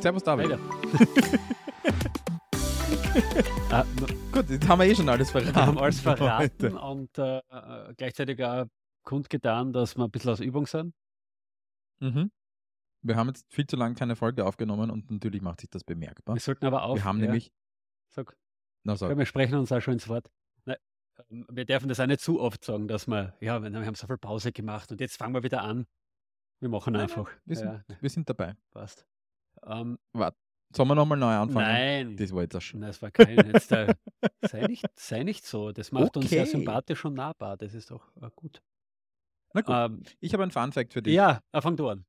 Servus David. Ah, Gut, jetzt haben wir eh schon alles verraten. wir haben alles verraten heute. und äh, äh, gleichzeitig auch kundgetan, dass wir ein bisschen aus Übung sind. Mhm. Wir haben jetzt viel zu lange keine Folge aufgenommen und natürlich macht sich das bemerkbar. Wir sollten aber auch. Wir haben ja, nämlich, Sag, na sag, wir sprechen uns auch schon ins Wort. Nein, ähm, wir dürfen das auch nicht zu oft sagen, dass wir, ja, wir haben so viel Pause gemacht und jetzt fangen wir wieder an. Wir machen einfach. wir sind, ja, wir sind dabei. passt. Ähm, Sollen wir nochmal neu anfangen? nein, Das war jetzt auch schon. Nein, das war kein. Jetzt, äh, sei, nicht, sei nicht so. Das macht uns ja Okay. sympathisch und nahbar. Das ist doch äh, gut. Na gut, Ähm, ich habe einen Fun-Fact für dich. ja, äh, fang du an.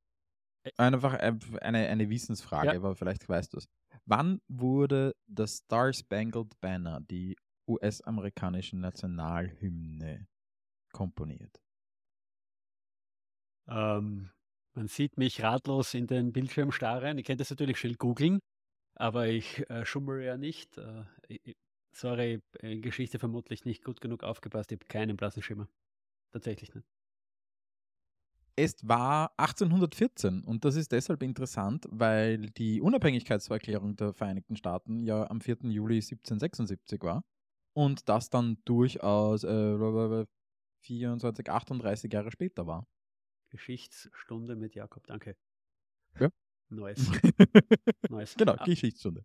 Einfach äh, eine, eine Wissensfrage, Ja. aber vielleicht weißt du es. Wann wurde das Star Spangled Banner, die US-amerikanische Nationalhymne, komponiert? Ähm, man sieht mich ratlos in den Bildschirm starren. Ich könnte das natürlich schnell googeln, aber ich äh, schummel ja nicht. Äh, ich- sorry, in Geschichte vermutlich nicht gut genug aufgepasst. Ich habe keinen blassen Schimmer. Tatsächlich nicht. Es war 1814 und das ist deshalb interessant, weil die Unabhängigkeitserklärung der Vereinigten Staaten ja am 4. Juli 1776 war und das dann durchaus äh, 24, 38 Jahre später war. Geschichtsstunde mit Jakob, danke. Ja. Neues. Neues. genau, Ah, Geschichtsstunde.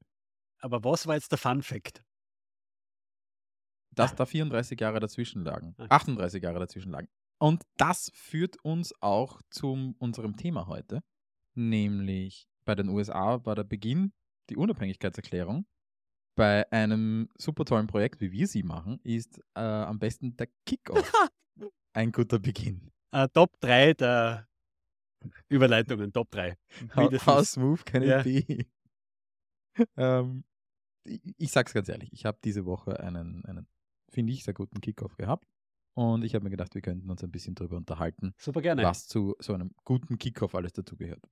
Aber was war jetzt der Fun Fact? Dass da 34 Jahre dazwischen lagen, Ah. 38 Jahre dazwischen lagen. Und das führt uns auch zu unserem Thema heute, nämlich bei den USA war der Beginn die Unabhängigkeitserklärung. Bei einem super tollen Projekt, wie wir sie machen, ist äh, am besten der Kickoff ein guter Beginn. Äh, Top 3 der Überleitungen, Top 3. How, how smooth can Ja. it be? ähm, ich, ich sag's ganz ehrlich, ich habe diese Woche einen, einen finde ich, sehr guten Kickoff gehabt. Und ich habe mir gedacht, wir könnten uns ein bisschen darüber unterhalten, Super gerne. was zu so einem guten Kickoff alles dazugehört.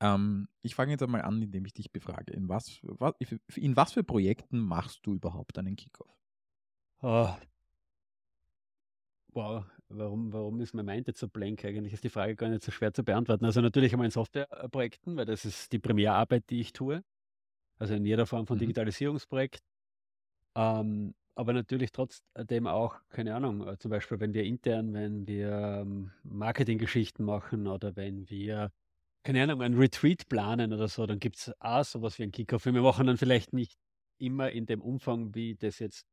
Ähm, ich fange jetzt einmal an, indem ich dich befrage. In was, was, in was für Projekten machst du überhaupt einen Kickoff? Oh. Wow, warum, warum ist mein Mind jetzt so blank? Eigentlich ist die Frage gar nicht so schwer zu beantworten. Also natürlich einmal in Softwareprojekten, weil das ist die Primärarbeit, die ich tue. Also in jeder Form von Mhm. Digitalisierungsprojekt. Ähm, aber natürlich trotzdem auch, keine Ahnung, äh, zum Beispiel, wenn wir intern, wenn wir ähm, Marketinggeschichten machen oder wenn wir, keine Ahnung, ein Retreat planen oder so, dann gibt es auch sowas wie ein Kickoff. Wir machen dann vielleicht nicht immer in dem Umfang, wie das jetzt,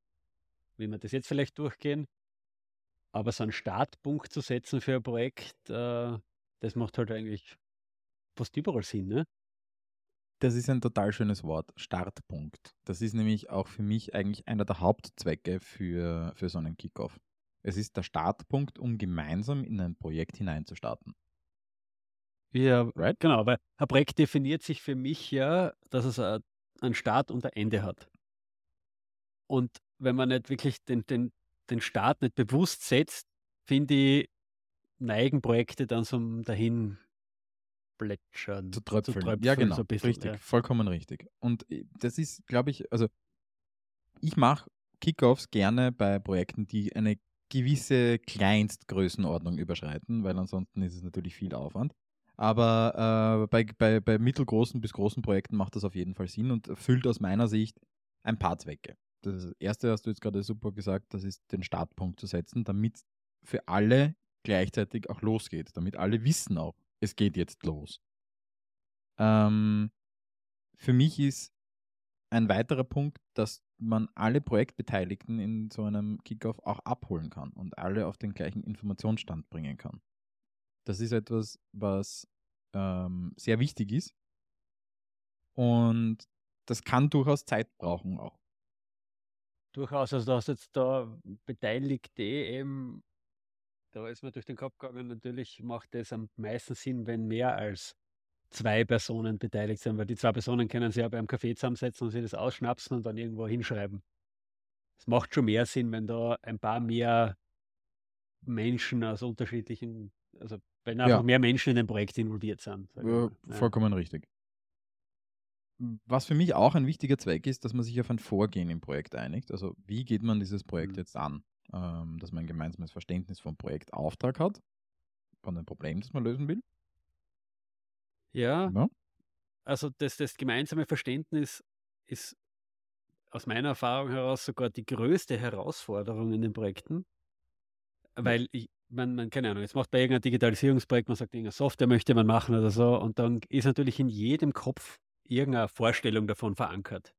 wie wir das jetzt vielleicht durchgehen, aber so einen Startpunkt zu setzen für ein Projekt, äh, das macht halt eigentlich fast überall Sinn, ne? Das ist ein total schönes Wort, Startpunkt. Das ist nämlich auch für mich eigentlich einer der Hauptzwecke für, für so einen Kickoff. Es ist der Startpunkt, um gemeinsam in ein Projekt hineinzustarten. Ja, Right? genau, weil ein Projekt definiert sich für mich ja, dass es ein- einen Start und ein Ende hat. Und wenn man nicht wirklich den, den, den Start nicht bewusst setzt, finde ich, neigen Projekte dann zum dahin plätschern, Zu tröpfeln. ja, genau. so bisschen. richtig, Ja. vollkommen richtig. Und äh, das ist, glaube ich, also ich mache Kickoffs gerne bei Projekten, die eine gewisse Kleinstgrößenordnung überschreiten, weil ansonsten ist es natürlich viel Aufwand. Aber äh, bei, bei, bei mittelgroßen bis großen Projekten macht das auf jeden Fall Sinn und erfüllt aus meiner Sicht ein paar Zwecke. Das erste hast du jetzt gerade super gesagt, das ist den Startpunkt zu setzen, damit für alle gleichzeitig auch losgeht, damit alle wissen auch, es geht jetzt los. Ähm, für mich ist ein weiterer Punkt, dass man alle Projektbeteiligten in so einem Kickoff auch abholen kann und alle auf den gleichen Informationsstand bringen kann. Das ist etwas, was ähm, sehr wichtig ist und das kann durchaus Zeit brauchen auch. Durchaus, also du hast jetzt da Beteiligte eben, da ist mir durch den Kopf gegangen, natürlich macht es am meisten Sinn, wenn mehr als zwei Personen beteiligt sind, weil die zwei Personen können sich ja beim Café zusammensetzen und sich das ausschnapsen und dann irgendwo hinschreiben. Es macht schon mehr Sinn, wenn da ein paar mehr Menschen aus unterschiedlichen, also wenn einfach Ja. mehr Menschen in dem Projekt involviert sind. Ja. vollkommen richtig. Was für mich auch ein wichtiger Zweck ist, dass man sich auf ein Vorgehen im Projekt einigt. Also wie geht man dieses Projekt Mhm. jetzt an? Ähm, dass man ein gemeinsames Verständnis vom Projektauftrag hat, von dem Problem, das man lösen will. Ja, Ja? also das, das gemeinsame Verständnis ist aus meiner Erfahrung heraus sogar die größte Herausforderung in den Projekten, weil ich, man, man, keine Ahnung, jetzt macht bei irgendeinem Digitalisierungsprojekt, man sagt, irgendeine Software möchte man machen oder so, und dann ist natürlich in jedem Kopf irgendeine Vorstellung davon verankert.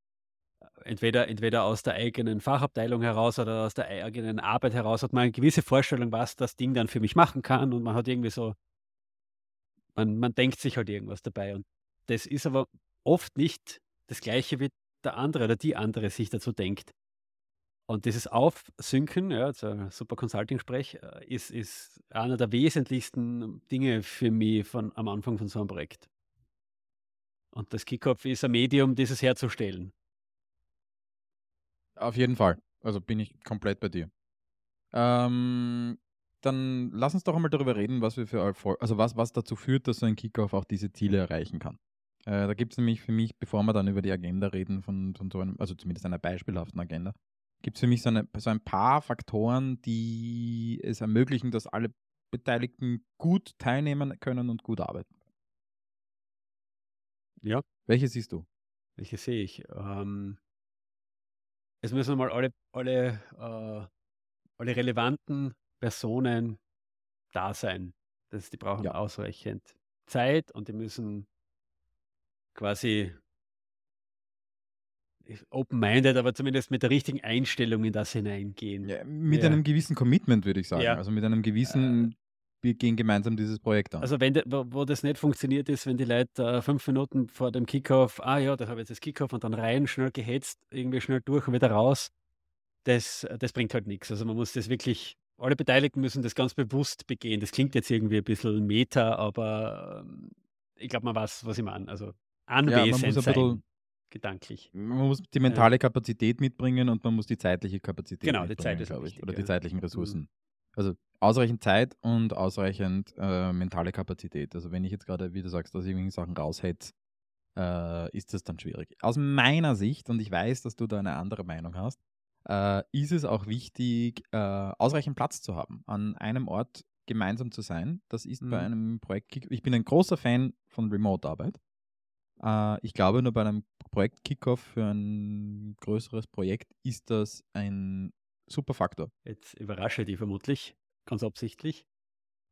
Entweder, entweder aus der eigenen Fachabteilung heraus oder aus der eigenen Arbeit heraus hat man eine gewisse Vorstellung, was das Ding dann für mich machen kann und man hat irgendwie so, man, man denkt sich halt irgendwas dabei und das ist aber oft nicht das gleiche, wie der andere oder die andere sich dazu denkt. Und dieses Aufsynken, ja, also super Consulting-Sprech, äh, ist, ist einer der wesentlichsten Dinge für mich von, am Anfang von so einem Projekt. Und das Kickoff ist ein Medium, dieses herzustellen. Auf jeden Fall. Also bin ich komplett bei dir. Ähm, dann lass uns doch einmal darüber reden, was wir für Erfolg, also was, was dazu führt, dass so ein Kickoff auch diese Ziele erreichen kann. Äh, da gibt es nämlich für mich, bevor wir dann über die Agenda reden, von, von so einem, also zumindest einer beispielhaften Agenda, gibt es für mich so, eine, so ein paar Faktoren, die es ermöglichen, dass alle Beteiligten gut teilnehmen können und gut arbeiten. Ja. Welche siehst du? Welche sehe ich? Ähm, es müssen mal alle, alle, äh, alle relevanten Personen da sein. Das, die brauchen ja. ausreichend Zeit und die müssen quasi open-minded, aber zumindest mit der richtigen Einstellung in das hineingehen. Ja, mit ja. einem gewissen Commitment, würde ich sagen. Also mit einem gewissen, äh, wir gehen gemeinsam dieses Projekt an. Also wenn de, wo, wo, das nicht funktioniert ist, wenn die Leute äh, fünf Minuten vor dem Kickoff, ah ja, da habe ich jetzt das Kickoff und dann rein, schnell gehetzt, irgendwie schnell durch und wieder raus, das, das bringt halt nichts. Also man muss das wirklich, alle Beteiligten müssen das ganz bewusst begehen. Das klingt jetzt irgendwie ein bisschen meta, aber ähm, ich glaube, man weiß, was ich meine. Also anwesend ja, sein. Bisschen, gedanklich. Man muss die mentale Kapazität mitbringen und man muss die zeitliche Kapazität genau, die Zeit glaube ich. Oder ja. die zeitlichen mhm. Ressourcen. Also ausreichend Zeit und ausreichend äh, mentale Kapazität. Also wenn ich jetzt gerade, wie du sagst, dass ich irgendwelche Sachen raushetze, äh, ist das dann schwierig. Aus meiner Sicht, und ich weiß, dass du da eine andere Meinung hast, äh, ist es auch wichtig, äh, ausreichend Platz zu haben, an einem Ort gemeinsam zu sein. Das ist mhm. bei einem Projekt, ich bin ein großer Fan von Remote-Arbeit. Äh, ich glaube, nur bei einem Projekt Kickoff für ein größeres Projekt ist das ein super Faktor. Jetzt überrasche die vermutlich, ganz absichtlich.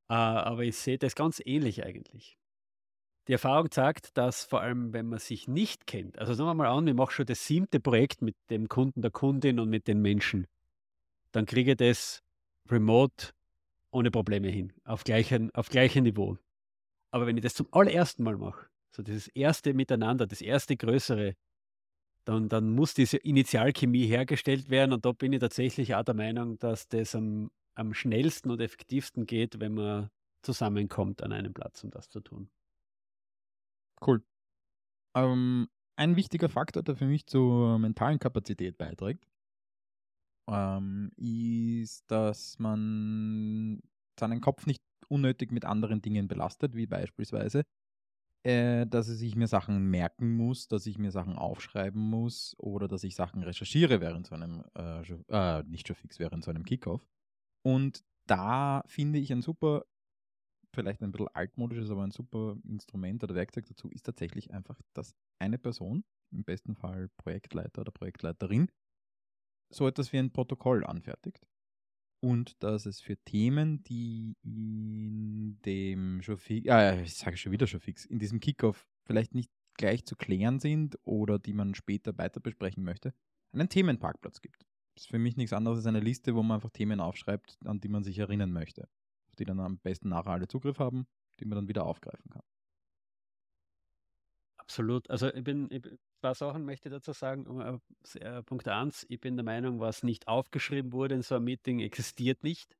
Äh, aber ich sehe das ganz ähnlich eigentlich. Die Erfahrung zeigt, dass vor allem, wenn man sich nicht kennt, also sagen wir mal an, ich mache schon das siebte Projekt mit dem Kunden, der Kundin und mit den Menschen, dann kriege ich das remote ohne Probleme hin, auf gleichem, auf gleichem Niveau. Aber wenn ich das zum allerersten Mal mache, so dieses erste Miteinander, das erste Größere, dann, dann muss diese Initialchemie hergestellt werden. Und da bin ich tatsächlich auch der Meinung, dass das am, am schnellsten und effektivsten geht, wenn man zusammenkommt an einem Platz, um das zu tun. Cool. Ähm, ein wichtiger Faktor, der für mich zur mentalen Kapazität beiträgt, ähm, ist, dass man seinen Kopf nicht unnötig mit anderen Dingen belastet, wie beispielsweise äh, dass ich mir Sachen merken muss, dass ich mir Sachen aufschreiben muss oder dass ich Sachen recherchiere während so einem, äh, äh, nicht schon fix, während so einem Kickoff. Und da finde ich ein super, vielleicht ein bisschen altmodisches, aber ein super Instrument oder Werkzeug dazu ist tatsächlich einfach, dass eine Person, im besten Fall Projektleiter oder Projektleiterin, so etwas wie ein Protokoll anfertigt und dass es für Themen, die in dem schon fix, äh, ich sage schon wieder schon fix, in diesem Kickoff vielleicht nicht gleich zu klären sind oder die man später weiter besprechen möchte, einen Themenparkplatz gibt. Das ist für mich nichts anderes als eine Liste, wo man einfach Themen aufschreibt, an die man sich erinnern möchte, auf die dann am besten nachher alle Zugriff haben, die man dann wieder aufgreifen kann. Absolut. Also ich bin, ich, zwei Sachen möchte ich dazu sagen. Äh, Punkt 1, ich bin der Meinung, was nicht aufgeschrieben wurde in so einem Meeting, existiert nicht.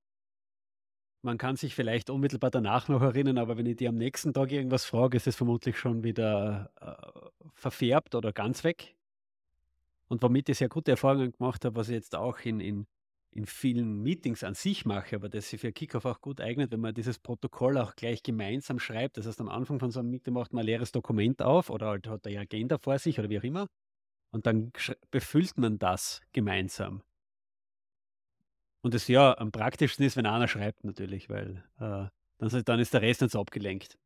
Man kann sich vielleicht unmittelbar danach noch erinnern, aber wenn ich dir am nächsten Tag irgendwas frage, ist es vermutlich schon wieder äh, verfärbt oder ganz weg. Und womit ich sehr gute Erfahrungen gemacht habe, was ich jetzt auch in, in in vielen Meetings an sich mache, aber das sich für Kickoff auch gut eignet, wenn man dieses Protokoll auch gleich gemeinsam schreibt. Das heißt, am Anfang von so einem Meeting macht man ein leeres Dokument auf oder halt hat eine Agenda vor sich oder wie auch immer. Und dann befüllt man das gemeinsam. Und das ja am praktischsten ist, wenn einer schreibt natürlich, weil äh, dann, dann ist der Rest nicht so abgelenkt.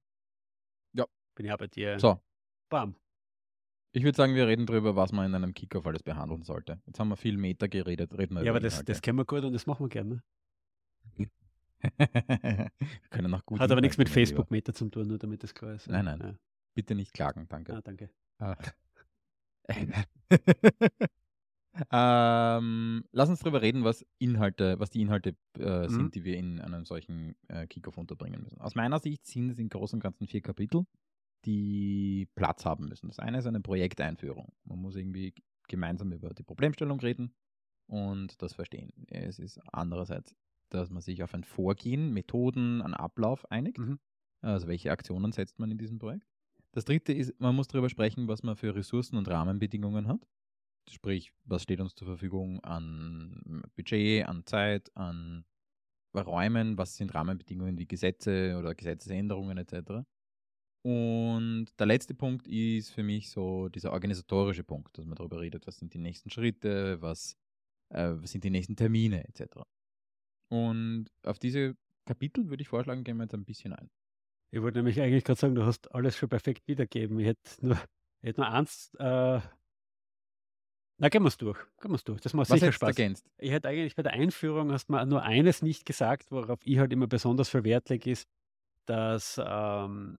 Ja. Bin ja bei dir. So. Bam. Ich würde sagen, wir reden darüber, was man in einem Kickoff alles behandeln sollte. Jetzt haben wir viel Meta geredet, reden wir Ja, aber das, Inhalte. das kennen wir gut und das machen wir gerne. wir können auch gut Hat aber nichts mit Inhalte, mein Facebook Meta zu tun, nur damit das klar ist. Nein, nein. Ja. Bitte nicht klagen, danke. Ah, danke. Ah. ähm, lass uns darüber reden, was Inhalte, was die Inhalte äh, Mhm. sind, die wir in einem solchen äh, Kickoff unterbringen müssen. Aus meiner Sicht sind es im Großen und Ganzen vier Kapitel, die Platz haben müssen. Das eine ist eine Projekteinführung. Man muss irgendwie gemeinsam über die Problemstellung reden und das verstehen. Es ist andererseits, dass man sich auf ein Vorgehen, Methoden, einen Ablauf einigt. Mhm. Also welche Aktionen setzt man in diesem Projekt. Das dritte ist, man muss darüber sprechen, was man für Ressourcen und Rahmenbedingungen hat. Sprich, was steht uns zur Verfügung an Budget, an Zeit, an Räumen, was sind Rahmenbedingungen wie Gesetze oder Gesetzesänderungen etc. Und der letzte Punkt ist für mich so dieser organisatorische Punkt, dass man darüber redet, was sind die nächsten Schritte, was, äh, was sind die nächsten Termine etc. Und auf diese Kapitel würde ich vorschlagen, gehen wir jetzt ein bisschen ein. Ich wollte nämlich eigentlich gerade sagen, du hast alles schon perfekt wiedergegeben. Ich hätte nur, ich hätte nur eins. Äh, na, gehen wir es durch. Gehen wir es durch. Das macht Was sicher Spaß. ergänzt? Ich hätte eigentlich bei der Einführung hast mal nur eines nicht gesagt, worauf ich halt immer besonders viel Wert lege, ist, dass ähm,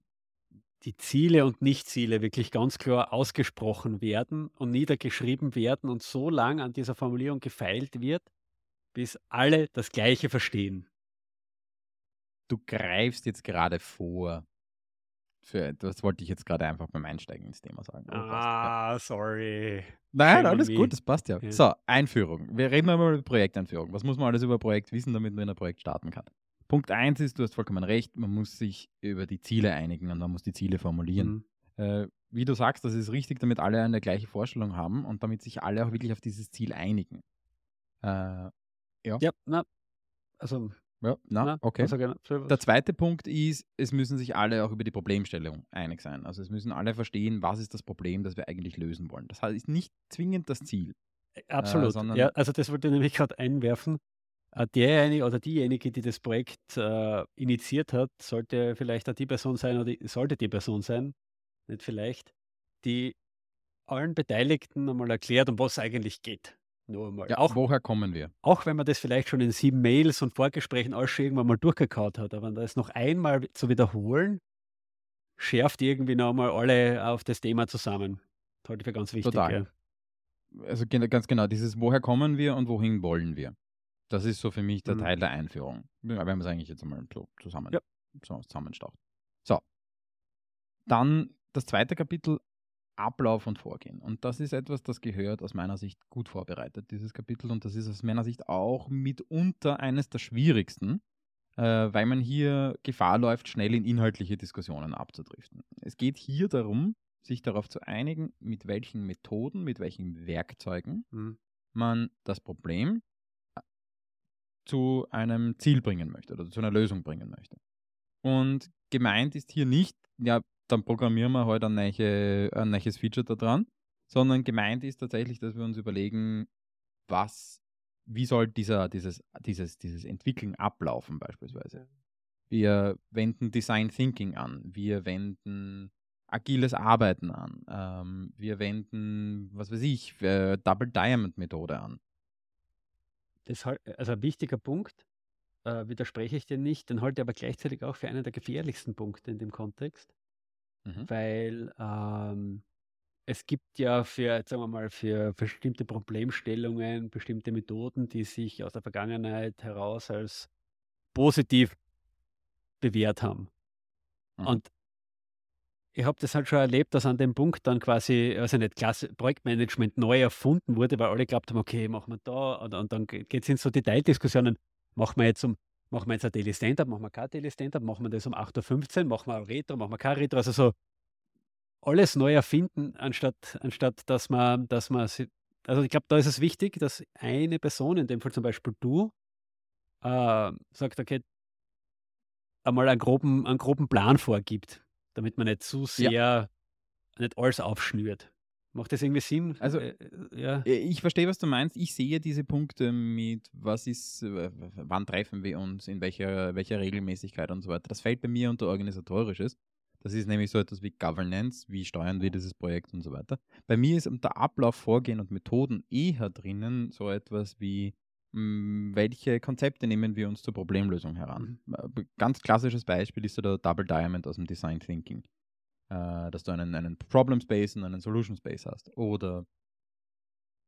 die Ziele und Nichtziele wirklich ganz klar ausgesprochen werden und niedergeschrieben werden und so lang an dieser Formulierung gefeilt wird, bis alle das Gleiche verstehen. du greifst jetzt gerade vor. Für, das wollte ich jetzt gerade einfach beim Einsteigen ins Thema sagen. Aber passt, ja. Ah, sorry. Nein, shame alles gut, das passt ja. Ja. So, Einführung. Wir reden mal über Projekteinführung. Was muss man alles über Projekt wissen, damit man in ein Projekt starten kann? Punkt eins ist, du hast vollkommen recht, man muss sich über die Ziele einigen und man muss die Ziele formulieren. Mhm. Äh, wie du sagst, das ist richtig, damit alle eine gleiche Vorstellung haben und damit sich alle auch wirklich auf dieses Ziel einigen. Äh, Ja, na, also, ja, na, na, okay. also so Der zweite Punkt ist, es müssen sich alle auch über die Problemstellung einig sein. Also es müssen alle verstehen, was ist das Problem, das wir eigentlich lösen wollen. Das heißt, ist nicht zwingend das Ziel. Absolut. sondern- ja, also das wollte ich nämlich gerade einwerfen. Äh, Derjenige oder diejenige, die das Projekt äh, initiiert hat, sollte vielleicht auch die Person sein oder die, sollte die Person sein, nicht vielleicht, die allen Beteiligten einmal erklärt, um was es eigentlich geht. Nur einmal. Ja, auch, woher kommen wir? auch wenn man das vielleicht schon in sieben Mails und Vorgesprächen alles schon irgendwann mal durchgekaut hat, aber das noch einmal zu wiederholen, schärft irgendwie noch einmal alle auf das Thema zusammen. Das halte ich für ganz wichtig. Total. Ja. Also ganz genau, dieses woher kommen wir und wohin wollen wir. Das ist so für mich der Mhm. Teil der Einführung. Ja, wenn man es eigentlich jetzt einmal so zusammen, Ja. so zusammenstaucht. So. Dann das zweite Kapitel, Ablauf und Vorgehen. Und das ist etwas, das gehört aus meiner Sicht gut vorbereitet, dieses Kapitel. Und das ist aus meiner Sicht auch mitunter eines der schwierigsten, äh, weil man hier Gefahr läuft, schnell in inhaltliche Diskussionen abzudriften. Es geht hier darum, sich darauf zu einigen, mit welchen Methoden, mit welchen Werkzeugen Mhm. man das Problem zu einem Ziel bringen möchte oder zu einer Lösung bringen möchte. Und gemeint ist hier nicht, ja, dann programmieren wir halt ein, neue, ein neues Feature da dran, sondern gemeint ist tatsächlich, dass wir uns überlegen, was, wie soll dieser, dieses, dieses, dieses Entwickeln ablaufen beispielsweise. Wir wenden Design Thinking an, wir wenden agiles Arbeiten an, ähm, wir wenden, was weiß ich, äh, Double Diamond Methode an. Das halt, also ein wichtiger Punkt, äh, widerspreche ich dir nicht, den halte ich aber gleichzeitig auch für einen der gefährlichsten Punkte in dem Kontext, Mhm. weil ähm, es gibt ja für, sagen wir mal, für bestimmte Problemstellungen, bestimmte Methoden, die sich aus der Vergangenheit heraus als positiv bewährt haben. Mhm. Und ich habe das halt schon erlebt, dass an dem Punkt dann quasi, also nicht Klasse, Projektmanagement neu erfunden wurde, weil alle glaubt haben, okay, machen wir da und, und dann geht es in so Detaildiskussionen, machen wir jetzt um, machen wir jetzt ein Daily Stand-Up, machen wir kein Daily Stand-Up, machen wir das um 8.15 Uhr, machen wir Retro, machen wir kein Retro, also so alles neu erfinden, anstatt, anstatt dass man, dass man, also ich glaube, da ist es wichtig, dass eine Person, in dem Fall zum Beispiel du, äh, sagt, okay, einmal einen groben, einen groben Plan vorgibt, damit man nicht zu sehr, nicht alles aufschnürt. Macht das irgendwie Sinn? Also, Äh, äh, ja. Äh, Ich verstehe, was du meinst. Ich sehe diese Punkte mit, was ist, wann treffen wir uns, in welcher, welcher Regelmäßigkeit und so weiter. Das fällt bei mir unter organisatorisches. Das ist nämlich so etwas wie Governance, wie steuern wir dieses Projekt und so weiter. Bei mir ist unter Ablauf, Vorgehen und Methoden eher drinnen so etwas wie, welche Konzepte nehmen wir uns zur Problemlösung heran. Mhm. Ganz klassisches Beispiel ist so der Double Diamond aus dem Design Thinking. Äh, dass du einen, einen Problem Space und einen Solution Space hast. Oder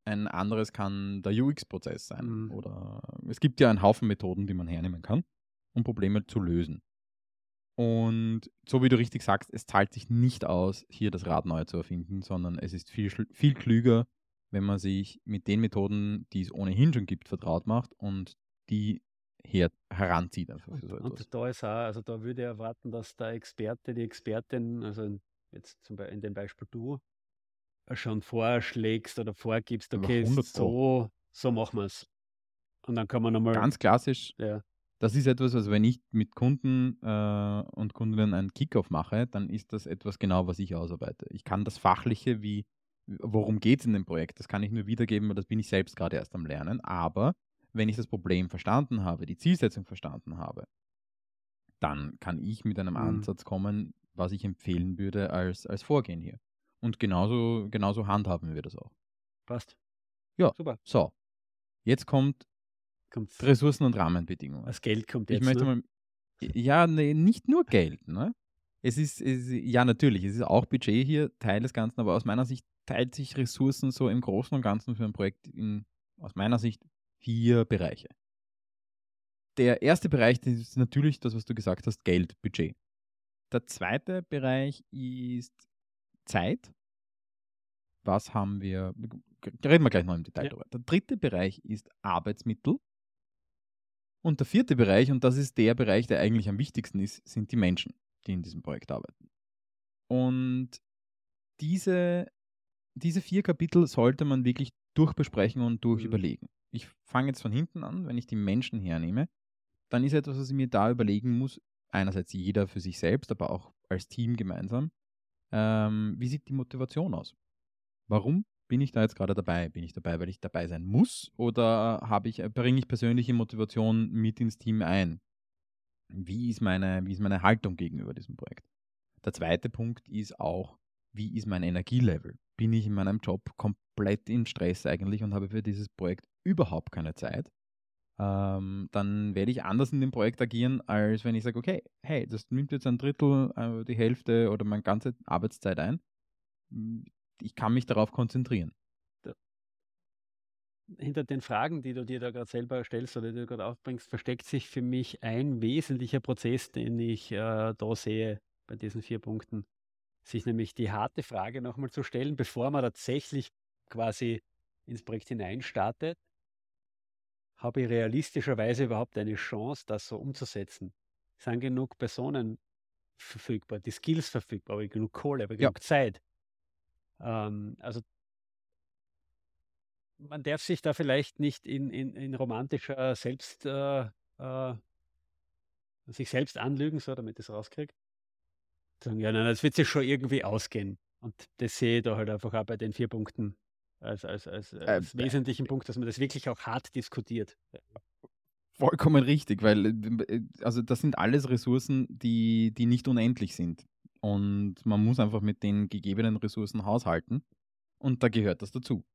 ein anderes kann der UX-Prozess sein. Mhm. Oder es gibt ja einen Haufen Methoden, die man hernehmen kann, um Probleme zu lösen. Und so wie du richtig sagst, es zahlt sich nicht aus, hier das Rad neu zu erfinden, sondern es ist viel, viel klüger, wenn man sich mit den Methoden, die es ohnehin schon gibt, vertraut macht und die her heranzieht. Einfach für so etwas. Und da ist auch, also da würde ich erwarten, dass der Experte, die Expertin, also jetzt zum Beispiel in dem Beispiel du, schon vorschlägst oder vorgibst, okay, so, so machen wir es. Und dann kann man nochmal. Ganz klassisch. Ja. Das ist etwas, also wenn ich mit Kunden äh, und Kundinnen einen Kickoff mache, dann ist das etwas genau, was ich ausarbeite. Ich kann das Fachliche, wie worum geht es in dem Projekt, das kann ich nur wiedergeben, weil das bin ich selbst gerade erst am Lernen. Aber wenn ich das Problem verstanden habe, die Zielsetzung verstanden habe, dann kann ich mit einem mhm. Ansatz kommen, was ich empfehlen würde als, als Vorgehen hier. Und genauso, genauso handhaben wir das auch. Passt. Ja, super. So, jetzt kommt Kommt's. Ressourcen und Rahmenbedingungen. Das Geld kommt jetzt. Ich möchte ne? mal, ja, nee, nicht nur Geld. Ne? Es ist, es, ja, natürlich, es ist auch Budget hier, Teil des Ganzen, aber aus meiner Sicht teilt sich Ressourcen so im Großen und Ganzen für ein Projekt in, aus meiner Sicht, vier Bereiche. Der erste Bereich ist natürlich das, was du gesagt hast, Geld, Budget. Der zweite Bereich ist Zeit. Was haben wir? Reden wir gleich noch im Detail ja. darüber. Der dritte Bereich ist Arbeitsmittel. Und der vierte Bereich, und das ist der Bereich, der eigentlich am wichtigsten ist, sind die Menschen, die in diesem Projekt arbeiten. Und diese, diese vier Kapitel sollte man wirklich durchbesprechen und durchüberlegen. Mhm. Ich fange jetzt von hinten an, wenn ich die Menschen hernehme, dann ist etwas, was ich mir da überlegen muss, einerseits jeder für sich selbst, aber auch als Team gemeinsam, ähm, wie sieht die Motivation aus? Warum bin ich da jetzt gerade dabei? Bin ich dabei, weil ich dabei sein muss oder habe ich, bringe ich persönliche Motivation mit ins Team ein? Wie ist, meine, wie ist meine Haltung gegenüber diesem Projekt? Der zweite Punkt ist auch, wie ist mein Energielevel? Bin ich in meinem Job komplett im Stress eigentlich und habe für dieses Projekt überhaupt keine Zeit? ähm, dann werde ich anders in dem Projekt agieren, als wenn ich sage, okay, hey, das nimmt jetzt ein Drittel, äh, die Hälfte oder meine ganze Arbeitszeit ein. Ich kann mich darauf konzentrieren. Hinter den Fragen, die du dir da gerade selber stellst oder die du gerade aufbringst, versteckt sich für mich ein wesentlicher Prozess, den ich äh, da sehe bei diesen vier Punkten. Sich nämlich die harte Frage nochmal zu stellen, bevor man tatsächlich quasi ins Projekt hineinstartet habe ich realistischerweise überhaupt eine Chance, das so umzusetzen? Sind genug Personen verfügbar, die Skills verfügbar, habe ich genug Kohle, habe ich ja. genug Zeit? Ähm, also man darf sich da vielleicht nicht in, in, in romantischer Selbst, äh, äh, sich selbst anlügen, so damit es rauskriege. Sagen, ja, nein, das wird sich schon irgendwie ausgehen. Und das sehe ich da halt einfach auch bei den vier Punkten als, als, als, äh, als äh, wesentlichen Punkt, dass man das wirklich auch hart diskutiert. Vollkommen richtig, weil äh, also das sind alles Ressourcen, die, die nicht unendlich sind. Und man muss einfach mit den gegebenen Ressourcen haushalten. Und da gehört das dazu.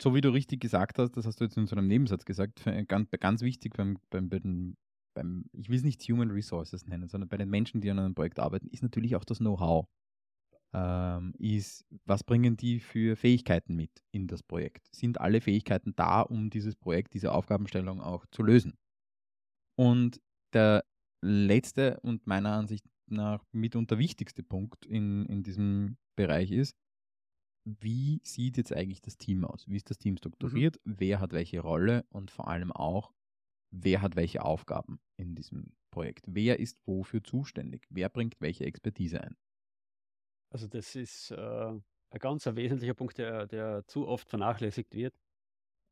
So wie du richtig gesagt hast, das hast du jetzt in so einem Nebensatz gesagt, ganz, ganz wichtig beim, beim, beim, beim, ich will es nicht Human Resources nennen, sondern bei den Menschen, die an einem Projekt arbeiten, ist natürlich auch das Know-how ähm, ist, was bringen die für Fähigkeiten mit in das Projekt? Sind alle Fähigkeiten da, um dieses Projekt, diese Aufgabenstellung auch zu lösen? Und der letzte und meiner Ansicht nach mitunter wichtigste Punkt in, in diesem Bereich ist, wie sieht jetzt eigentlich das Team aus? Wie ist das Team mhm. strukturiert? Mhm. Wer hat welche Rolle? Und vor allem auch, wer hat welche Aufgaben in diesem Projekt? Wer ist wofür zuständig? Wer bringt welche Expertise ein? Also das ist äh, ein ganz ein wesentlicher Punkt, der, der zu oft vernachlässigt wird.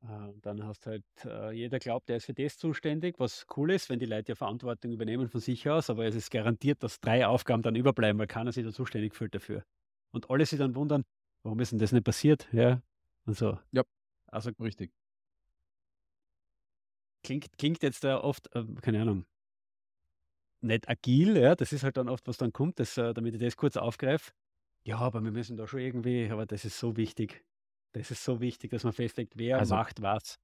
Äh, dann hast halt, äh, jeder glaubt, er ist für das zuständig, was cool ist, wenn die Leute ja Verantwortung übernehmen von sich aus, aber es ist garantiert, dass drei Aufgaben dann überbleiben, weil keiner sich da zuständig fühlt dafür. Und alle sich dann wundern, warum ist denn das nicht passiert? Ja, und so. Ja, also richtig. Klingt, klingt jetzt da oft, äh, keine Ahnung, nicht agil, ja, das ist halt dann oft, was dann kommt, das, äh, damit ich das kurz aufgreife. Ja, aber wir müssen da schon irgendwie, aber das ist so wichtig. Das ist so wichtig, dass man festlegt, wer Also macht was.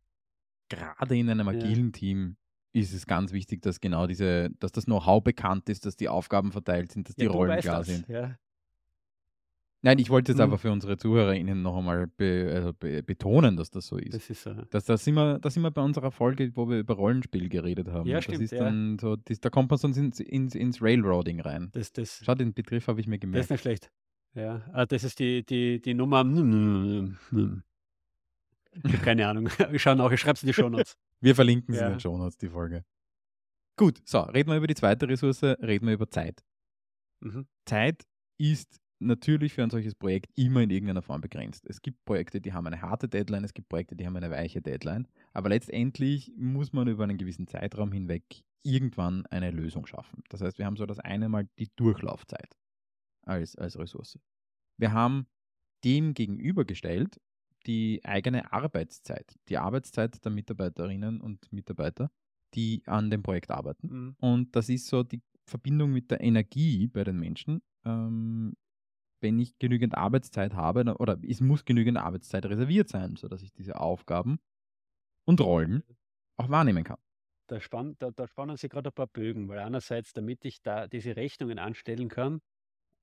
gerade in einem Ja. agilen Team ist es ganz wichtig, dass genau diese, dass das Know-how bekannt ist, dass die Aufgaben verteilt sind, dass die Ja, du Rollen klar das, sind. ja. Nein, ich wollte jetzt Mhm. aber für unsere ZuhörerInnen noch einmal be, also be, betonen, dass das so ist. Das ist so. Das, das, sind wir, das sind wir bei unserer Folge, wo wir über Rollenspiel geredet haben. Ja, das stimmt, ist ja. dann so, das, da kommt man sonst ins, ins, ins Railroading rein. Das, das, Schau, den Begriff habe ich mir das ist gemerkt. nicht schlecht. Ja, ah, das ist die, die, die Nummer. Ich habe keine Ahnung. Ich schaue nach, ich schreibe es in die Shownotes. Wir verlinken in Ja. den Shownotes, die Folge. Gut, so, reden wir über die zweite Ressource, reden wir über Zeit. Mhm. Zeit ist natürlich für ein solches Projekt immer in irgendeiner Form begrenzt. Es gibt Projekte, die haben eine harte Deadline, es gibt Projekte, die haben eine weiche Deadline, aber letztendlich muss man über einen gewissen Zeitraum hinweg irgendwann eine Lösung schaffen. Das heißt, wir haben so das eine Mal die Durchlaufzeit als, als Ressource. Wir haben dem gegenübergestellt die eigene Arbeitszeit, die Arbeitszeit der Mitarbeiterinnen und Mitarbeiter, die an dem Projekt arbeiten. Mhm. Und das ist so die Verbindung mit der Energie bei den Menschen. Ähm, wenn ich genügend Arbeitszeit habe, oder es muss genügend Arbeitszeit reserviert sein, sodass ich diese Aufgaben und Rollen auch wahrnehmen kann. Da, spann, da, da spannen sich gerade ein paar Bögen, weil einerseits, damit ich da diese Rechnungen anstellen kann,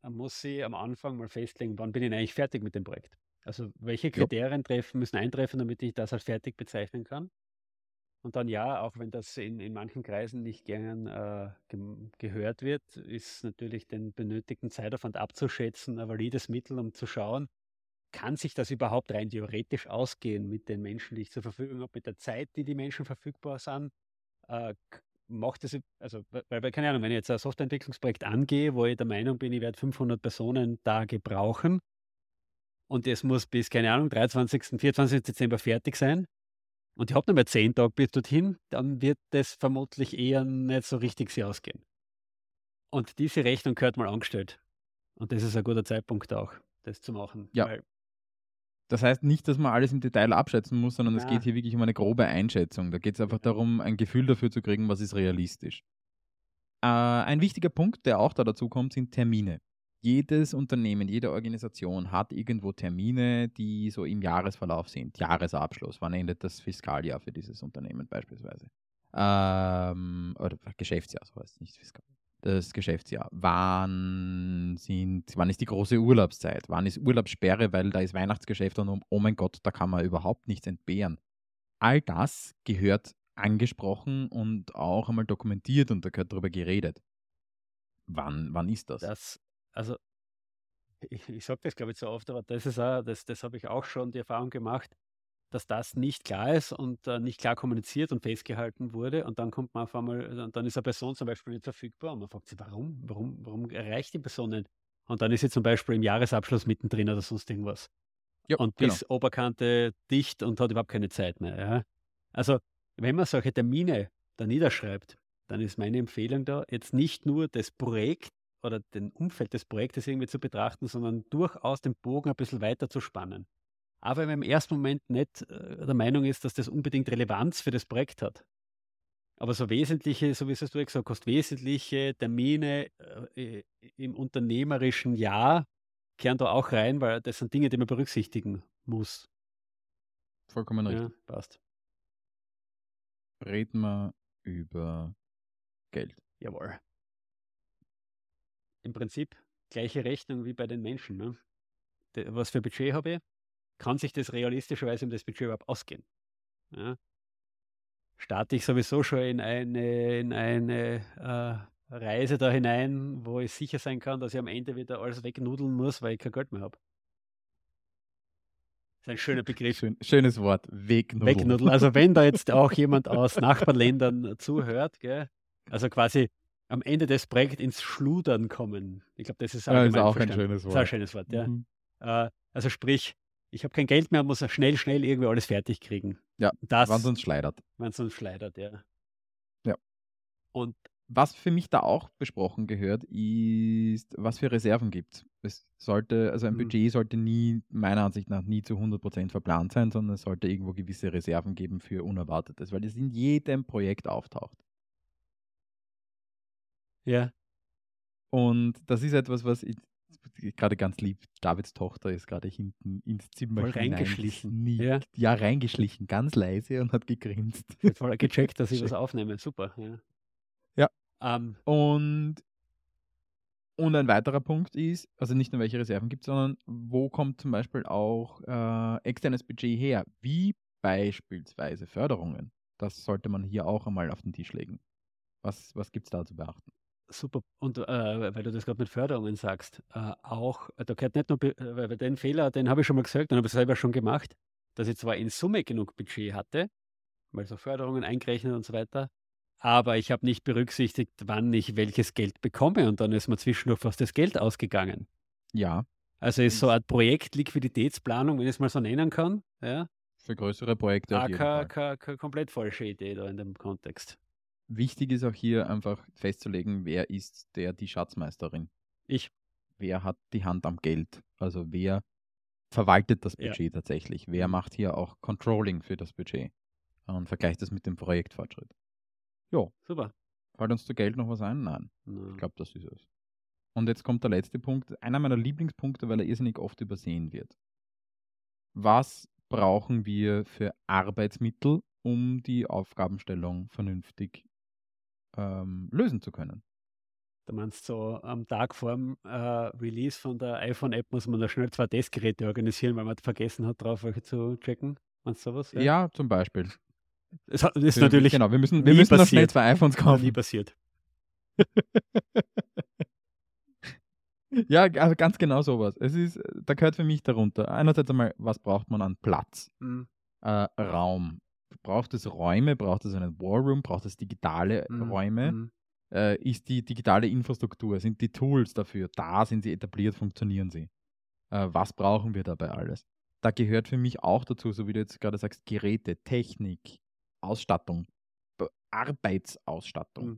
muss ich am Anfang mal festlegen, wann bin ich eigentlich fertig mit dem Projekt. Also welche Kriterien treffen, müssen eintreffen, damit ich das als fertig bezeichnen kann. Und dann ja, auch wenn das in, in manchen Kreisen nicht gern äh, gem- gehört wird, ist natürlich den benötigten Zeitaufwand abzuschätzen ein valides Mittel, um zu schauen, kann sich das überhaupt rein theoretisch ausgehen mit den Menschen, die ich zur Verfügung habe, mit der Zeit, die die Menschen verfügbar sind? Äh, macht es, also, weil, weil, keine Ahnung, wenn ich jetzt ein Softwareentwicklungsprojekt angehe, wo ich der Meinung bin, ich werde 500 Personen da gebrauchen und es muss bis, keine Ahnung, 23., 24. Dezember fertig sein und ich habe noch mal 10 Tage bis dorthin, dann wird das vermutlich eher nicht so richtig sich ausgehen. Und diese Rechnung gehört mal angestellt. Und das ist ein guter Zeitpunkt auch, das zu machen. Ja. Das heißt nicht, dass man alles im Detail abschätzen muss, sondern es Na. geht hier wirklich um eine grobe Einschätzung. Da geht es einfach Ja. darum, ein Gefühl dafür zu kriegen, was ist realistisch. Äh, ein wichtiger Punkt, der auch da dazu kommt, sind Termine. Jedes Unternehmen, jede Organisation hat irgendwo Termine, die so im Jahresverlauf sind. Jahresabschluss, wann endet das Fiskaljahr für dieses Unternehmen beispielsweise? Ähm, oder Geschäftsjahr, so heißt es nicht Fiskal. Das Geschäftsjahr. Wann, sind, wann ist die große Urlaubszeit? Wann ist Urlaubssperre, weil da ist Weihnachtsgeschäft und oh mein Gott, da kann man überhaupt nichts entbehren. All das gehört angesprochen und auch einmal dokumentiert und da gehört darüber geredet. Wann, wann ist das? das, also, ich, ich sage das glaube ich so oft, aber das ist auch, das, das habe ich auch schon die Erfahrung gemacht, dass das nicht klar ist und äh, nicht klar kommuniziert und festgehalten wurde. Und dann kommt man auf einmal, äh, dann ist eine Person zum Beispiel nicht verfügbar und man fragt sich, warum? Warum, warum erreicht die Person nicht? Und dann ist sie zum Beispiel im Jahresabschluss mittendrin oder sonst irgendwas. Ja, und genau. bis Oberkante dicht und hat überhaupt keine Zeit mehr. Ja? Also, wenn man solche Termine da niederschreibt, dann ist meine Empfehlung da, jetzt nicht nur das Projekt oder den Umfeld des Projektes irgendwie zu betrachten, sondern durchaus den Bogen ein bisschen weiter zu spannen. Aber wenn man im ersten Moment nicht äh, der Meinung ist, dass das unbedingt Relevanz für das Projekt hat. Aber so wesentliche, so wie es du gesagt hast, wesentliche Termine äh, im unternehmerischen Jahr kehren da auch rein, weil das sind Dinge, die man berücksichtigen muss. Vollkommen richtig. Ja, passt. Reden wir über Geld. Jawohl. Im Prinzip gleiche Rechnung wie bei den Menschen. Ne? De- Was für Budget habe ich? Kann sich das realistischerweise um das Budget überhaupt ausgehen? Ja? Starte ich sowieso schon in eine, in eine äh, Reise da hinein, wo ich sicher sein kann, dass ich am Ende wieder alles wegnudeln muss, weil ich kein Geld mehr habe. Das ist ein schöner Begriff. Schön, schönes Wort. Wegnudeln. Wegnudeln. Also wenn da jetzt auch jemand aus Nachbarländern zuhört, gell, also quasi am Ende des Projekts ins Schludern kommen. Ich glaube, das ist, Ja, ist auch ein schönes Das ist Wort. ein schönes Wort, ja. Mhm. Äh, also sprich, ich habe kein Geld mehr, muss schnell, schnell irgendwie alles fertig kriegen. Ja, Das, Wann sonst schleidert. wenn es uns schleidert, ja. Ja. Und Was für mich da auch besprochen gehört, ist, was für Reserven gibt. Es sollte, also ein Mhm. Budget sollte nie, meiner Ansicht nach, nie zu 100% verplant sein, sondern es sollte irgendwo gewisse Reserven geben für Unerwartetes, weil das in jedem Projekt auftaucht. Ja. Und das ist etwas, was ich gerade ganz lieb, Davids Tochter ist gerade hinten ins Zimmer Voll reingeschlichen. Ja. Ja, reingeschlichen, ganz leise und hat gegrinst. Hab voll gecheckt, dass ich was aufnehme. Super. Ja. Ja. Ähm, Und, und ein weiterer Punkt ist, also nicht nur welche Reserven gibt, sondern wo kommt zum Beispiel auch äh, externes Budget her, wie beispielsweise Förderungen. Das sollte man hier auch einmal auf den Tisch legen. Was, was gibt es da zu beachten? Super. Und äh, weil du das gerade mit Förderungen sagst, äh, auch, da gehört nicht nur, äh, weil den Fehler, den habe ich schon mal gesagt, den habe ich selber schon gemacht, dass ich zwar in Summe genug Budget hatte, weil so Förderungen eingerechnet und so weiter, aber ich habe nicht berücksichtigt, wann ich welches Geld bekomme und dann ist mir zwischendurch fast das Geld ausgegangen. Ja, Also ist so eine Art Projekt-Liquiditätsplanung, wenn ich es mal so nennen kann, ja, für größere Projekte keine, keine komplett falsche Idee da in dem Kontext. Wichtig ist auch hier einfach festzulegen, wer ist der die Schatzmeisterin. Ich, Wer hat die Hand am Geld? Also wer verwaltet das Ja. Budget tatsächlich? Wer macht hier auch Controlling für das Budget? Und vergleicht das mit dem Projektfortschritt. Jo, super. fällt uns zu Geld noch was ein? Nein. Na, Ich glaube, das ist es. Und jetzt kommt der letzte Punkt, einer meiner Lieblingspunkte, weil er irrsinnig oft übersehen wird. Was brauchen wir für Arbeitsmittel, um die Aufgabenstellung vernünftig ähm, lösen zu können? Du meinst so am Tag vor dem äh, Release von der iPhone-App muss man da schnell zwei Testgeräte organisieren, weil man vergessen hat, drauf welche zu checken. Meinst du sowas? Ja, zum Beispiel. Es hat- ist Wir- natürlich Genau, wir müssen, wir müssen noch schnell zwei iPhones kaufen. nie passiert. Ja, also ganz genau sowas. Es ist, da gehört für mich darunter. Einerseits einmal, was braucht man an Platz? Mhm. Äh, Raum. Braucht es Räume? Braucht es einen Warroom? Braucht es digitale Mhm. Räume? Mhm. Äh, ist die digitale Infrastruktur? Sind die Tools dafür da? Sind sie etabliert? Funktionieren sie? Äh, was brauchen wir dabei alles? Da gehört für mich auch dazu, so wie du jetzt gerade sagst, Geräte, Technik, Ausstattung, Be- Arbeitsausstattung. Mhm.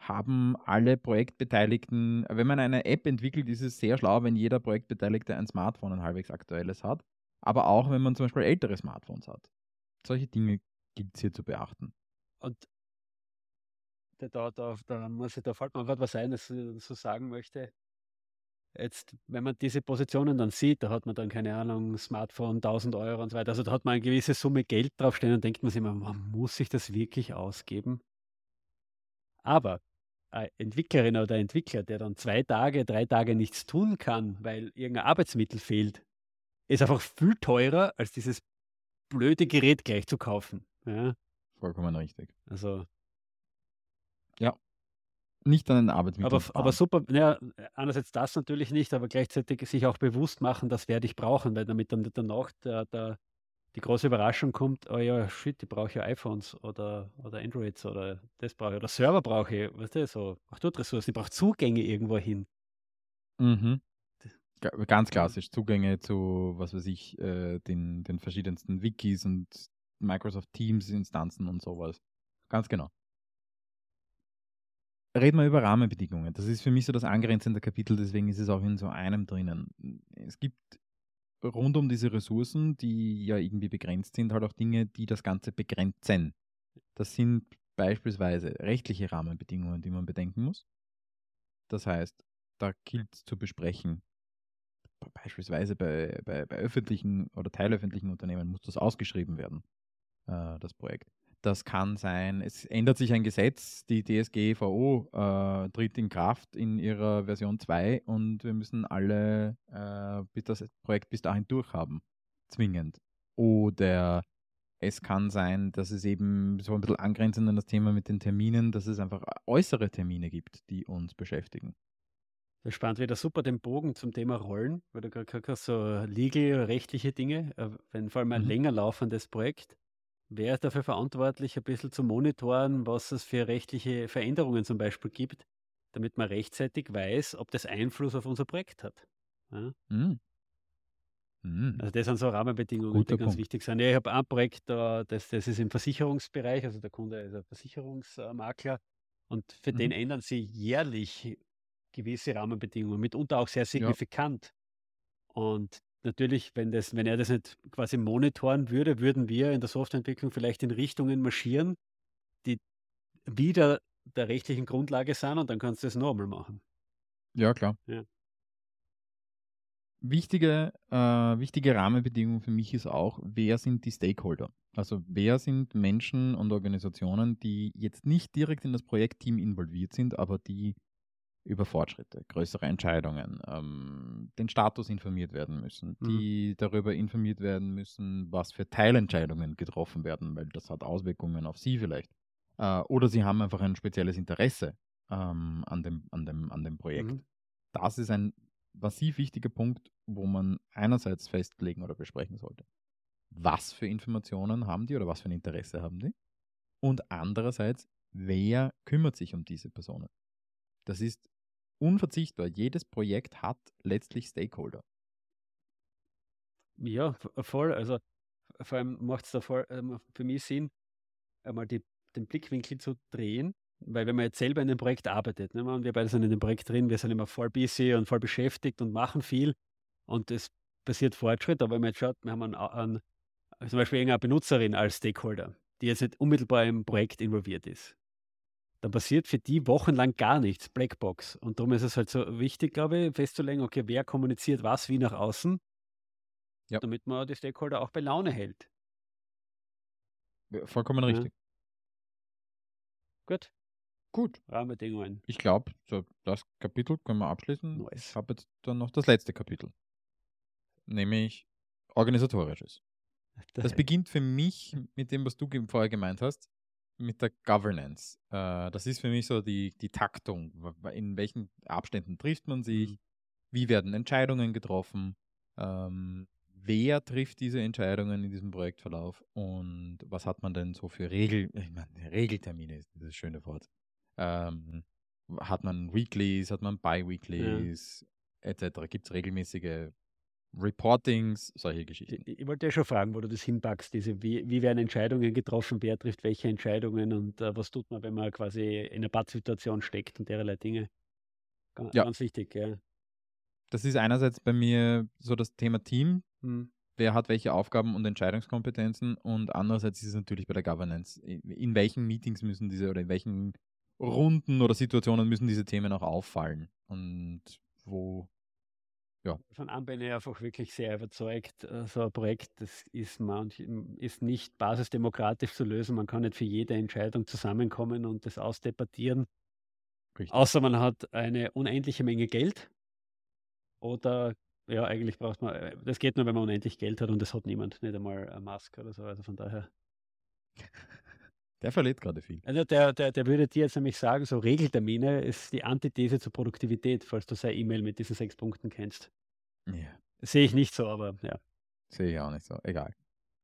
Haben alle Projektbeteiligten, wenn man eine App entwickelt, ist es sehr schlau, wenn jeder Projektbeteiligte ein Smartphone, ein halbwegs aktuelles hat. Aber auch, wenn man zum Beispiel ältere Smartphones hat. Solche Dinge gilt es hier zu beachten. Und da, da, da, muss ich, da fällt mir gerade was ein, das ich so sagen möchte. Jetzt, wenn man diese Positionen dann sieht, da hat man dann, keine Ahnung, Smartphone, 1000 Euro und so weiter. Also da hat man eine gewisse Summe Geld draufstehen und denkt man sich immer, man muss sich das wirklich ausgeben? Aber eine Entwicklerin oder Entwickler, der dann zwei Tage, drei Tage nichts tun kann, weil irgendein Arbeitsmittel fehlt, ist einfach viel teurer, als dieses blöde Gerät gleich zu kaufen. Ja, Vollkommen richtig. also Nicht an den Arbeitsmitteln. Aber, aber super, ja, einerseits das natürlich nicht, aber gleichzeitig sich auch bewusst machen, das werde ich brauchen, weil damit dann danach der, der, die große Überraschung kommt, oh ja, shit, ich brauche ja iPhones oder, oder Androids oder das brauche ich, oder Server brauche ich, weißt du, so, brauche dort Ressourcen, ich brauche Zugänge irgendwo hin. Mhm. Ga- Ganz klassisch, Zugänge zu, was weiß ich, äh, den, den verschiedensten Wikis und Microsoft Teams-Instanzen und sowas. Ganz genau. Reden wir über Rahmenbedingungen. Das ist für mich so das angrenzende Kapitel, deswegen ist es auch in so einem drinnen. Es gibt rund um diese Ressourcen, die ja irgendwie begrenzt sind, halt auch Dinge, die das Ganze begrenzen. Das sind beispielsweise rechtliche Rahmenbedingungen, die man bedenken muss. Das heißt, da gilt zu besprechen, beispielsweise bei, bei, bei öffentlichen oder teilöffentlichen Unternehmen muss das ausgeschrieben werden, äh, das Projekt. Das kann sein, es ändert sich ein Gesetz, die DSGVO äh, tritt in Kraft in ihrer Version 2 und wir müssen alle äh, bis das Projekt bis dahin durchhaben, zwingend. Oder es kann sein, dass es eben so ein bisschen angrenzend an das Thema mit den Terminen, dass es einfach äußere Termine gibt, die uns beschäftigen. Das spannt wieder super den Bogen zum Thema Rollen, weil du gerade gesagt hast, so legal, rechtliche Dinge, äh, wenn vor allem ein Mhm. länger laufendes Projekt, wer ist dafür verantwortlich, ein bisschen zu monitoren, was es für rechtliche Veränderungen zum Beispiel gibt, damit man rechtzeitig weiß, ob das Einfluss auf unser Projekt hat. Ja? Mhm. Also das sind so Rahmenbedingungen, Guter die ganz Punkt. wichtig sind. Ja, ich habe ein Projekt, da, das, das ist im Versicherungsbereich, also der Kunde ist ein Versicherungsmakler und für den Mhm. ändern sie jährlich gewisse Rahmenbedingungen, mitunter auch sehr signifikant. Und natürlich, wenn, das, wenn er das nicht quasi monitoren würde, würden wir in der Softwareentwicklung vielleicht in Richtungen marschieren, die wieder der rechtlichen Grundlage sind und dann kannst du es nochmal machen. Ja, klar. Ja. Wichtige, äh, wichtige Rahmenbedingung für mich ist auch, wer sind die Stakeholder? Also wer sind Menschen und Organisationen, die jetzt nicht direkt in das Projektteam involviert sind, aber die über Fortschritte, größere Entscheidungen, ähm, den Status informiert werden müssen, Mhm. die darüber informiert werden müssen, was für Teilentscheidungen getroffen werden, weil das hat Auswirkungen auf sie vielleicht. Äh, oder sie haben einfach ein spezielles Interesse ähm, an, dem, an, dem, an dem Projekt. Mhm. Das ist ein massiv wichtiger Punkt, wo man einerseits festlegen oder besprechen sollte. Was für Informationen haben die oder was für ein Interesse haben die? Und andererseits, wer kümmert sich um diese Personen? Das ist unverzichtbar. Jedes Projekt hat letztlich Stakeholder. Ja, voll. Also vor allem macht es da voll, ähm, für mich Sinn, einmal die, den Blickwinkel zu drehen, weil wenn man jetzt selber in dem Projekt arbeitet, ne, und wir beide sind in dem Projekt drin, wir sind immer voll busy und voll beschäftigt und machen viel und es passiert Fortschritt, aber wenn man jetzt schaut, wir haben einen, einen, zum Beispiel irgendeine Benutzerin als Stakeholder, die jetzt nicht unmittelbar im Projekt involviert ist, dann passiert für die wochenlang gar nichts, Blackbox. Und darum ist es halt so wichtig, glaube ich, festzulegen, okay, wer kommuniziert was wie nach außen, Ja. damit man die Stakeholder auch bei Laune hält. Ja, Vollkommen richtig. Gut, Gut. Rahmenbedingungen. Ich glaube, so das Kapitel können wir abschließen. Nice. Ich habe jetzt dann noch das letzte Kapitel, nämlich organisatorisches. Das beginnt für mich mit dem, was du vorher gemeint hast, mit der Governance. Äh, das ist für mich so die, die Taktung. In welchen Abständen trifft man sich? Mhm. Wie werden Entscheidungen getroffen? Ähm, wer trifft diese Entscheidungen in diesem Projektverlauf? Und was hat man denn so für Regel, ich meine, Regeltermine ist dieses schöne Wort. Ähm, hat man Weeklies, hat man Bi-Weeklies, etc. Gibt es regelmäßige Reportings, solche Geschichten. Ich, ich wollte ja schon fragen, wo du das hinpackst, diese, wie, wie werden Entscheidungen getroffen, wer trifft welche Entscheidungen und äh, was tut man, wenn man quasi in einer Pattsituation steckt und derlei Dinge. Ganz, Ja. ganz wichtig, ja. Das ist einerseits bei mir so das Thema Team, Hm. wer hat welche Aufgaben und Entscheidungskompetenzen und andererseits ist es natürlich bei der Governance. In, in welchen Meetings müssen diese oder in welchen Runden oder Situationen müssen diese Themen auch auffallen und wo, Von an bin ich einfach wirklich sehr überzeugt, äh, so ein Projekt, das ist, manch, ist nicht basisdemokratisch zu lösen. Man kann nicht für jede Entscheidung zusammenkommen und das ausdebattieren. Richtig. Außer man hat eine unendliche Menge Geld. Oder ja, eigentlich braucht man, äh, das geht nur, wenn man unendlich Geld hat und das hat niemand, nicht einmal ein Musk oder so. Also von daher. Der verliert gerade viel. Also der, der, der würde dir jetzt nämlich sagen, so Regeltermine ist die Antithese zur Produktivität, falls du sein E-Mail mit diesen sechs Punkten kennst. Ja, Sehe ich nicht so, aber ja. sehe ich auch nicht so. Egal.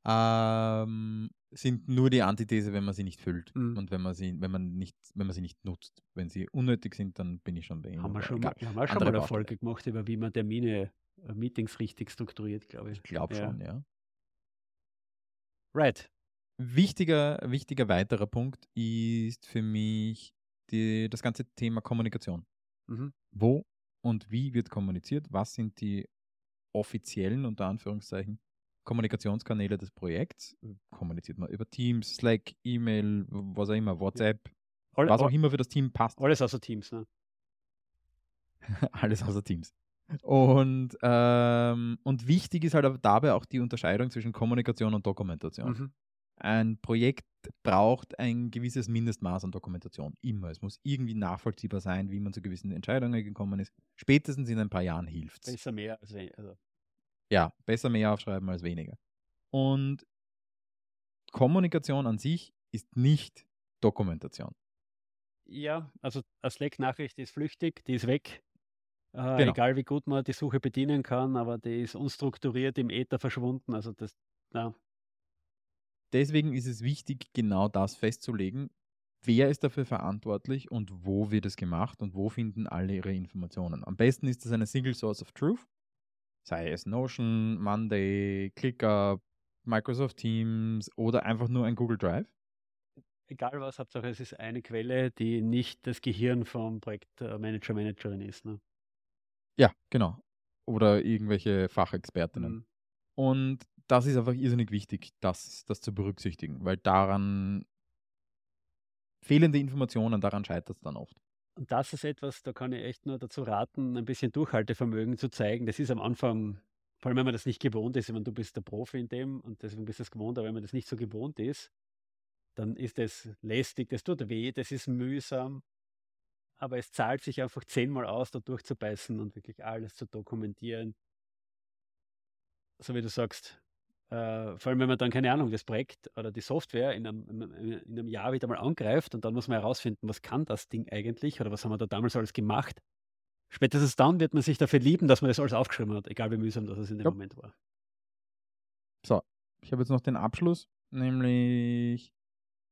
Ähm, sind nur die Antithese, wenn man sie nicht füllt Mhm. und wenn man sie, wenn man nicht, wenn man sie nicht nutzt. Wenn sie unnötig sind, dann bin ich schon bei Ihnen. Haben wir schon, mal, egal. wir haben auch schon mal eine Baustelle. Folge gemacht, über wie man Termine, äh, Meetings richtig strukturiert, glaube ich. Ich glaube Ja. schon, ja. Right. Wichtiger, wichtiger weiterer Punkt ist für mich die, das ganze Thema Kommunikation. Mhm. Wo und wie wird kommuniziert? Was sind die offiziellen, unter Anführungszeichen, Kommunikationskanäle des Projekts? Kommuniziert man über Teams, Slack, E-Mail, was auch immer, WhatsApp, Alle, was auch all- immer für das Team passt. alles außer Teams, ne? Alles außer Teams. Und, ähm, und wichtig ist halt aber dabei auch die Unterscheidung zwischen Kommunikation und Dokumentation. Mhm. Ein Projekt braucht ein gewisses Mindestmaß an Dokumentation. Immer. Es muss irgendwie nachvollziehbar sein, wie man zu gewissen Entscheidungen gekommen ist. Spätestens in ein paar Jahren hilft es. Besser mehr als we- also, Ja, besser mehr aufschreiben als weniger. Und Kommunikation an sich ist nicht Dokumentation. Ja, also eine Slack-Nachricht ist flüchtig, die ist weg. Äh, Genau. Egal wie gut man die Suche bedienen kann, aber die ist unstrukturiert im Äther verschwunden. Also das, ja, Deswegen ist es wichtig, genau das festzulegen. Wer ist dafür verantwortlich und wo wird es gemacht und wo finden alle ihre Informationen? Am besten ist es eine Single Source of Truth, sei es Notion, Monday, ClickUp, Microsoft Teams oder einfach nur ein Google Drive. egal was, Hauptsache es ist eine Quelle, die nicht das Gehirn vom Projektmanager, Managerin ist. Ne? Ja, genau. Oder irgendwelche Fachexpertinnen. Mhm. Und das ist einfach irrsinnig wichtig, das, das zu berücksichtigen, weil daran fehlende Informationen, daran scheitert es dann oft. Und das ist etwas, da kann ich echt nur dazu raten, ein bisschen Durchhaltevermögen zu zeigen. Das ist am Anfang, vor allem wenn man das nicht gewohnt ist, ich meine, du bist der Profi in dem und deswegen bist du es gewohnt, aber wenn man das nicht so gewohnt ist, dann ist es lästig, das tut weh, das ist mühsam, aber es zahlt sich einfach zehnmal aus, da durchzubeißen und wirklich alles zu dokumentieren. So wie du sagst, äh, vor allem wenn man dann, keine Ahnung, das Projekt oder die Software in einem, in einem Jahr wieder mal angreift und dann muss man herausfinden, was kann das Ding eigentlich oder was haben wir da damals alles gemacht. Spätestens dann wird man sich dafür lieben, dass man das alles aufgeschrieben hat, egal wie mühsam das in dem ja. Moment war. So, ich habe jetzt noch den Abschluss, nämlich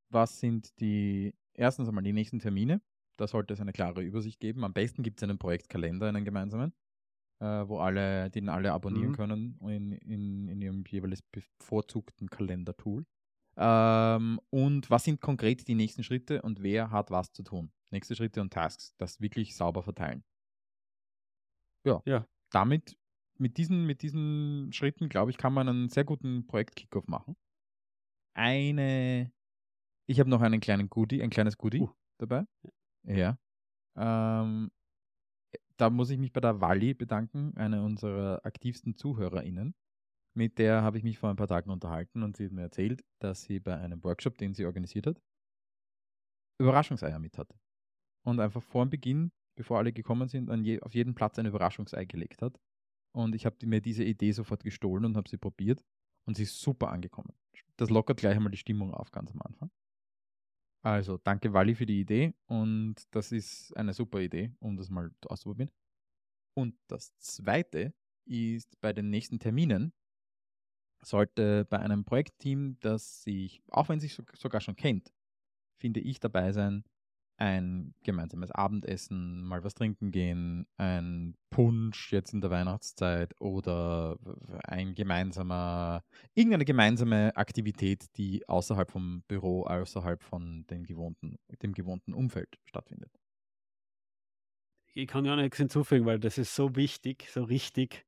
was sind die, erstens einmal die nächsten Termine. Da sollte es eine klare Übersicht geben. Am besten gibt es einen Projektkalender, einen gemeinsamen äh, wo alle, den alle abonnieren mhm. können in, in, in ihrem jeweils bevorzugten Kalendertool. Ähm, und was sind konkret die nächsten Schritte und wer hat was zu tun? Nächste Schritte und Tasks, das wirklich sauber verteilen. Ja, ja. damit, mit diesen, mit diesen Schritten, glaube ich, kann man einen sehr guten Projekt-Kickoff machen. Eine, ich habe noch einen kleinen Goodie, ein kleines Goodie uh. dabei. Ja. Ähm, da muss ich mich bei der Walli bedanken, eine unserer aktivsten ZuhörerInnen. Mit der habe ich mich vor ein paar Tagen unterhalten und sie hat mir erzählt, dass sie bei einem Workshop, den sie organisiert hat, Überraschungseier mit hat. Und einfach vor dem Beginn, bevor alle gekommen sind, je, auf jeden Platz ein Überraschungsei gelegt hat. Und ich habe mir diese Idee sofort gestohlen und habe sie probiert. Und sie ist super angekommen. Das lockert gleich einmal die Stimmung auf ganz am Anfang. Also, danke Wally für die Idee und das ist eine super Idee, um das mal auszuprobieren. Und das zweite ist bei den nächsten Terminen sollte bei einem Projektteam, das sich, auch wenn sich sogar schon kennt, finde ich dabei sein, ein gemeinsames Abendessen, mal was trinken gehen, ein Punsch jetzt in der Weihnachtszeit oder ein gemeinsamer, irgendeine gemeinsame Aktivität, die außerhalb vom Büro, außerhalb von dem gewohnten, dem gewohnten Umfeld stattfindet. Ich kann ja nichts hinzufügen, weil das ist so wichtig, so richtig,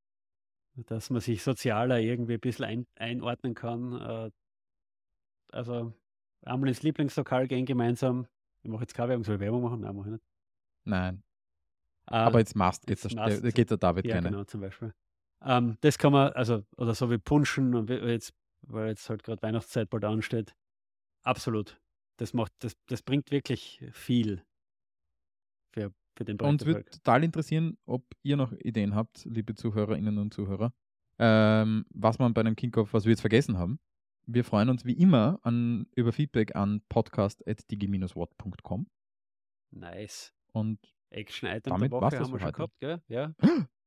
dass man sich sozialer irgendwie ein bisschen ein, einordnen kann. Äh, also einmal ins Lieblingslokal gehen gemeinsam, ich mache jetzt keine Werbung, soll ich Werbung machen? Nein, mache ich nicht. Nein. Äh, Aber jetzt machst geht, jetzt geht der David ja, gerne. genau, zum Beispiel. Ähm, das kann man, also, oder so wie Punschen, und jetzt, weil jetzt halt gerade Weihnachtszeit bald ansteht. Absolut. Das macht, das, das bringt wirklich viel für, für den Uns würde total interessieren, ob ihr noch Ideen habt, liebe Zuhörerinnen und Zuhörer, ähm, was man bei einem Kickoff, was wir jetzt vergessen haben. Wir freuen uns wie immer an, über Feedback an podcast.digi-watt.com. Nice. Und Action-Item der Woche haben wir schon gehabt, gell? Ja.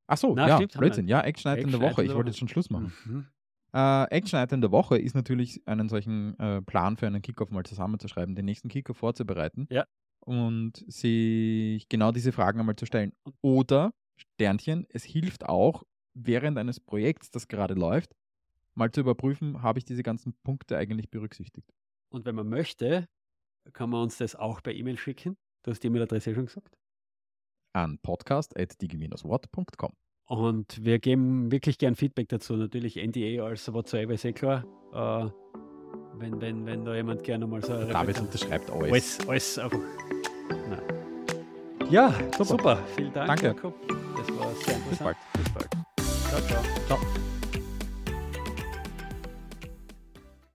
Ach so, Na, ja, stimmt, Blödsinn. Ja, Action der Woche. Ich wollte jetzt schon Schluss machen. Mhm. Äh, Action-Item der Woche ist natürlich, einen solchen äh, Plan für einen Kickoff mal zusammenzuschreiben, den nächsten Kickoff vorzubereiten. Ja. Und sich genau diese Fragen einmal zu stellen. Oder, Sternchen, es hilft auch, während eines Projekts, das gerade läuft, mal zu überprüfen, habe ich diese ganzen Punkte eigentlich berücksichtigt. Und wenn man möchte, kann man uns das auch per E-Mail schicken. Du hast die E-Mail-Adresse schon gesagt. An podcast.digi-wort.com. Und wir geben wirklich gern Feedback dazu. Natürlich NDA als whatsoever ist eh klar. Äh, wenn, wenn, wenn da jemand gerne mal so. David unterschreibt alles. Alles, alles einfach. Nein. Ja, super. super. Vielen Dank, Danke. Jakob. Das war sehr interessant. Bis bald. Bis bald. Ciao, ciao. Ciao.